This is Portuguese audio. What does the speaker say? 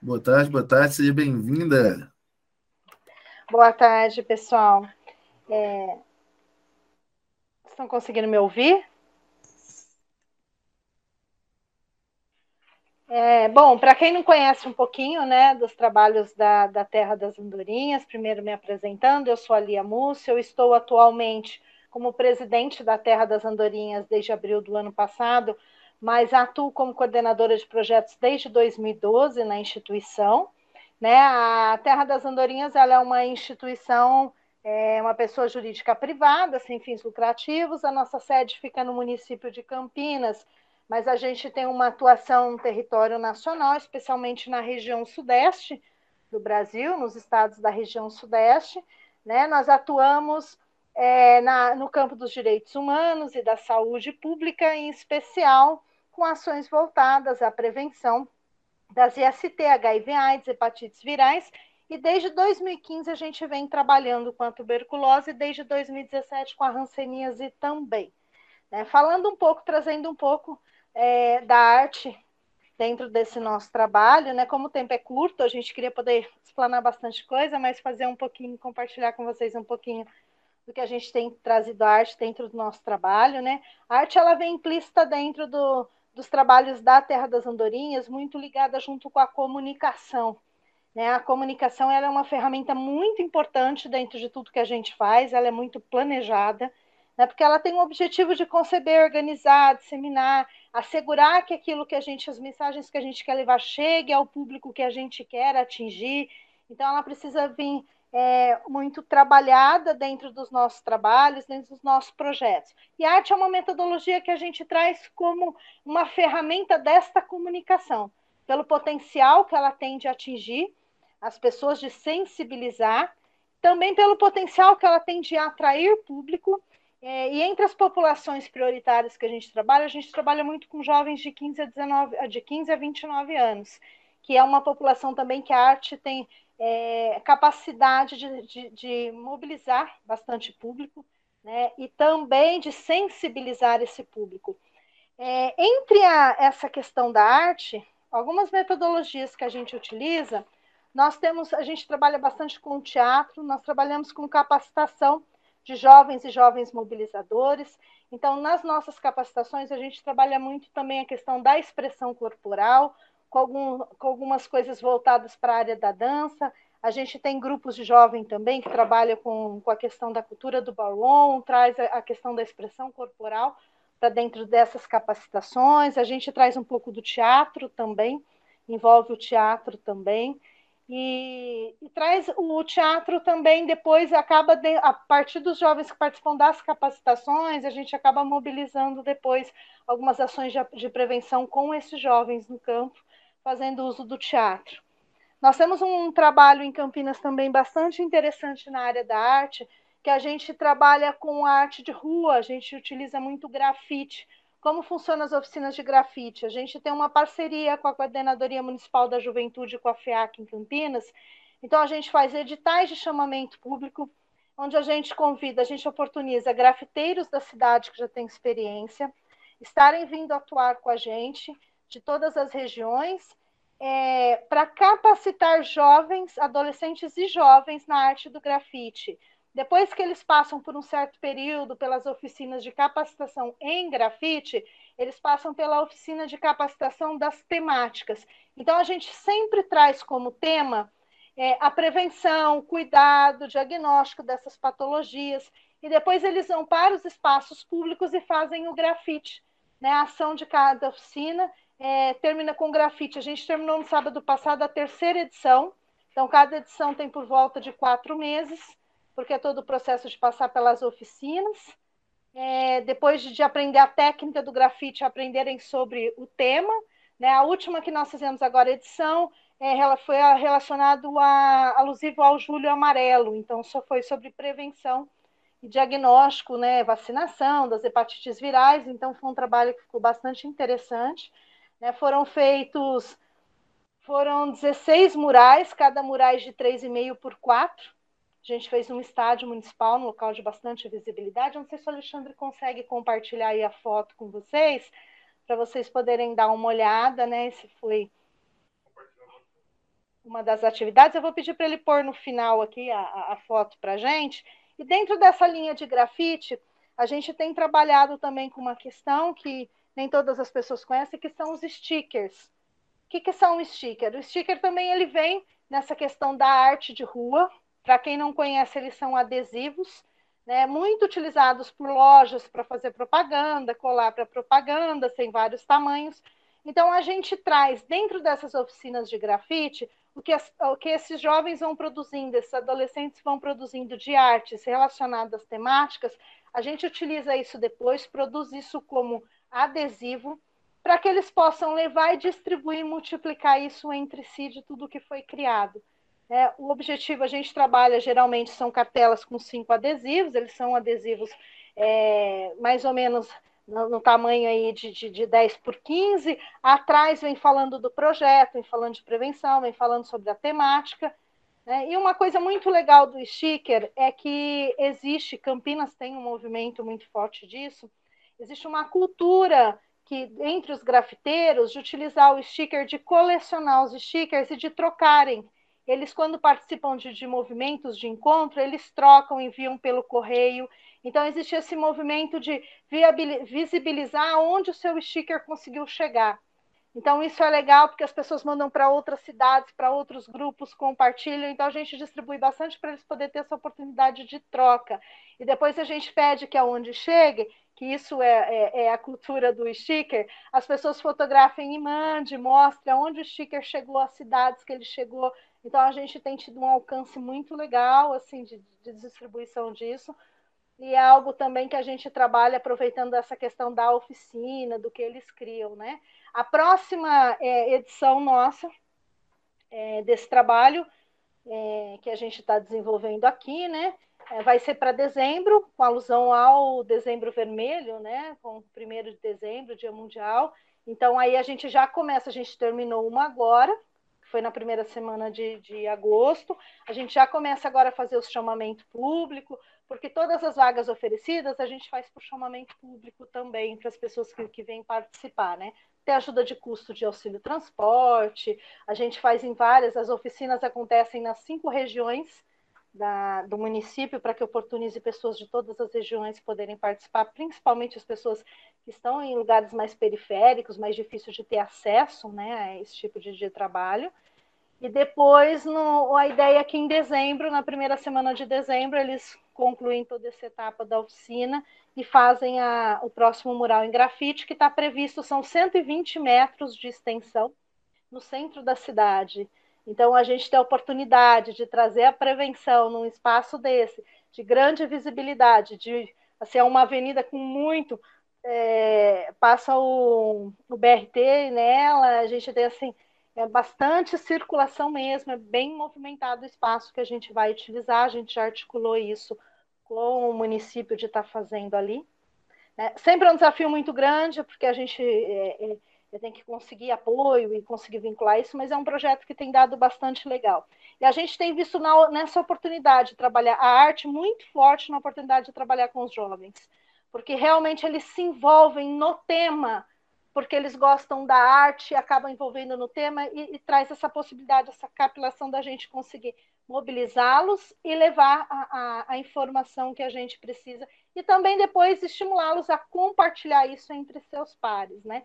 Boa tarde, boa tarde, seja bem-vinda. Boa tarde, pessoal. É... Estão conseguindo me ouvir? É, bom, para quem não conhece um pouquinho né, dos trabalhos da, da Terra das Andorinhas, primeiro me apresentando, eu sou a Lia Múcio, eu estou atualmente como presidente da Terra das Andorinhas desde abril do ano passado, mas atuo como coordenadora de projetos desde 2012 na instituição. Né? A Terra das Andorinhas ela é uma instituição, é uma pessoa jurídica privada, sem fins lucrativos. A nossa sede fica no município de Campinas, mas a gente tem uma atuação no território nacional, especialmente na região sudeste do Brasil, nos estados da região sudeste. Né? Nós atuamos é, na, no campo dos direitos humanos e da saúde pública, em especial com ações voltadas à prevenção das IST, HIV, AIDS, hepatites virais, e desde 2015 a gente vem trabalhando com a tuberculose, e desde 2017 com a hanseníase também. Né? Falando um pouco, trazendo um pouco é, da arte dentro desse nosso trabalho, né? Como o tempo é curto, a gente queria poder explanar bastante coisa, mas fazer um pouquinho, compartilhar com vocês um pouquinho do que a gente tem trazido a arte dentro do nosso trabalho, né? A arte ela vem implícita dentro do, dos trabalhos da Terra das Andorinhas, muito ligada junto com a comunicação. Né? A comunicação é uma ferramenta muito importante dentro de tudo que a gente faz, ela é muito planejada, né? porque ela tem o objetivo de conceber, organizar, disseminar, assegurar que aquilo que a gente, as mensagens que a gente quer levar chegue ao público que a gente quer atingir. Então, ela precisa vir é, muito trabalhada dentro dos nossos trabalhos, dentro dos nossos projetos. E arte é uma metodologia que a gente traz como uma ferramenta desta comunicação, pelo potencial que ela tem de atingir as pessoas, de sensibilizar, também pelo potencial que ela tem de atrair público. É, e entre as populações prioritárias que a gente trabalha, a gente trabalha muito com jovens de 15 a, 19, de 15 a 29 anos, que é uma população também que a arte tem é, capacidade de, de, de, mobilizar bastante público né, e também de sensibilizar esse público. É, entre a, essa questão da arte, algumas metodologias que a gente utiliza, nós temos, a gente trabalha bastante com teatro, nós trabalhamos com capacitação de jovens e jovens mobilizadores. Então, nas nossas capacitações, a gente trabalha muito também a questão da expressão corporal, com, algum, com algumas coisas voltadas para a área da dança. A gente tem grupos de jovem também que trabalha com, com a questão da cultura do ballroom, traz a, a questão da expressão corporal para dentro dessas capacitações. A gente traz um pouco do teatro também, envolve o teatro também. E, e, traz o teatro também depois acaba de, a partir dos jovens que participam das capacitações a gente acaba mobilizando depois algumas ações de, de prevenção com esses jovens no campo fazendo uso do teatro. Nós temos um trabalho em Campinas também bastante interessante na área da arte, que a gente trabalha com arte de rua, a gente utiliza muito grafite. Como funcionam as oficinas de grafite? A gente tem uma parceria com a Coordenadoria Municipal da Juventude, com a FEAC em Campinas. Então, a gente faz editais de chamamento público, onde a gente convida, a gente oportuniza grafiteiros da cidade que já têm experiência, estarem vindo atuar com a gente, de todas as regiões, é, para capacitar jovens, adolescentes e jovens na arte do grafite. Depois que eles passam por um certo período pelas oficinas de capacitação em grafite, eles passam pela oficina de capacitação das temáticas. Então, a gente sempre traz como tema é, a prevenção, o cuidado, o diagnóstico dessas patologias, e depois eles vão para os espaços públicos e fazem o grafite, né, a ação de cada oficina, é, termina com grafite. A gente terminou no sábado passado a terceira edição. Então, cada edição tem por volta de quatro meses, porque é todo o processo de passar pelas oficinas. É, depois de, de, aprender a técnica do grafite, aprenderem sobre o tema. Né? A última que nós fizemos agora, edição, é, ela foi relacionado a, alusivo ao julho amarelo, então só foi sobre prevenção e diagnóstico, né, vacinação das hepatites virais, então foi um trabalho que ficou bastante interessante. Né? Foram feitos, foram 16 murais, cada murais de 3,5 por 4. A gente fez um estádio municipal, no local de bastante visibilidade. Não sei se o Alexandre consegue compartilhar aí a foto com vocês, para vocês poderem dar uma olhada, né? Esse foi. uma das atividades. Eu vou pedir para ele pôr no final aqui a, a foto para a gente. E dentro dessa linha de grafite, a gente tem trabalhado também com uma questão que nem todas as pessoas conhecem, que são os stickers. O que, que são stickers? O sticker também ele vem nessa questão da arte de rua. Para quem não conhece, eles são adesivos, né, muito utilizados por lojas para fazer propaganda, colar para propaganda, tem vários tamanhos. Então, a gente traz dentro dessas oficinas de grafite o que, as, o que esses jovens vão produzindo, esses adolescentes vão produzindo de artes relacionadas às temáticas, a gente utiliza isso depois, produz isso como adesivo, para que eles possam levar e distribuir, multiplicar isso entre si de tudo que foi criado. É, o objetivo, a gente trabalha, geralmente, são cartelas com cinco adesivos, eles são adesivos é, mais ou menos no, no tamanho aí de, de, de 10 por 15. Atrás vem falando do projeto, vem falando de prevenção, vem falando sobre a temática. Né? E uma coisa muito legal do sticker é que existe, Campinas tem um movimento muito forte disso, existe uma cultura que entre os grafiteiros de utilizar o sticker, de colecionar os stickers e de trocarem. Eles, quando participam de, de movimentos de encontro, eles trocam, enviam pelo correio. Então, existe esse movimento de visibilizar onde o seu sticker conseguiu chegar. Então, isso é legal porque as pessoas mandam para outras cidades, para outros grupos, compartilham. Então, a gente distribui bastante para eles poderem ter essa oportunidade de troca. E depois a gente pede que aonde chegue, que isso é, é, é, a cultura do sticker, as pessoas fotografem e mandem, mostrem aonde o sticker chegou, as cidades que ele chegou. Então, a gente tem tido um alcance muito legal assim de, de distribuição disso e é algo também que a gente trabalha aproveitando essa questão da oficina, do que eles criam, né? A próxima é, edição nossa é, desse trabalho é, que a gente está desenvolvendo aqui, né? É, vai ser para dezembro, com alusão ao dezembro vermelho, né? Com o primeiro de dezembro, Dia Mundial. Então aí a gente já começa, a gente terminou uma agora, foi na primeira semana de, de agosto. A gente já começa agora a fazer o chamamento público, porque todas as vagas oferecidas a gente faz por chamamento público também para as pessoas que, que vêm participar, né? Tem ajuda de custo de auxílio transporte, a gente faz em várias, as oficinas acontecem nas cinco regiões da, do município para que oportunize pessoas de todas as regiões poderem participar, principalmente as pessoas que estão em lugares mais periféricos, mais difíceis de ter acesso né, a esse tipo de, de trabalho. E depois, no, a ideia é que em dezembro, na primeira semana de dezembro, eles concluem toda essa etapa da oficina e fazem a, o próximo mural em grafite, que está previsto, são 120 metros de extensão no centro da cidade. Então, a gente tem a oportunidade de trazer a prevenção num espaço desse, de grande visibilidade, de assim, é uma avenida com muito. É, passa o, o BRT nela, a gente tem assim é bastante circulação mesmo, é bem movimentado o espaço que a gente vai utilizar, a gente já articulou isso com o município de estar tá fazendo ali. É, sempre é um desafio muito grande, porque a gente é, é, tem que conseguir apoio e conseguir vincular isso, mas é um projeto que tem dado bastante legal. E a gente tem visto na, nessa oportunidade de trabalhar a arte muito forte na oportunidade de trabalhar com os jovens, porque realmente eles se envolvem no tema porque eles gostam da arte, acabam envolvendo no tema e, e traz essa possibilidade, essa capilação da gente conseguir mobilizá-los e levar a, a, a, informação que a gente precisa e também depois estimulá-los a compartilhar isso entre seus pares, né?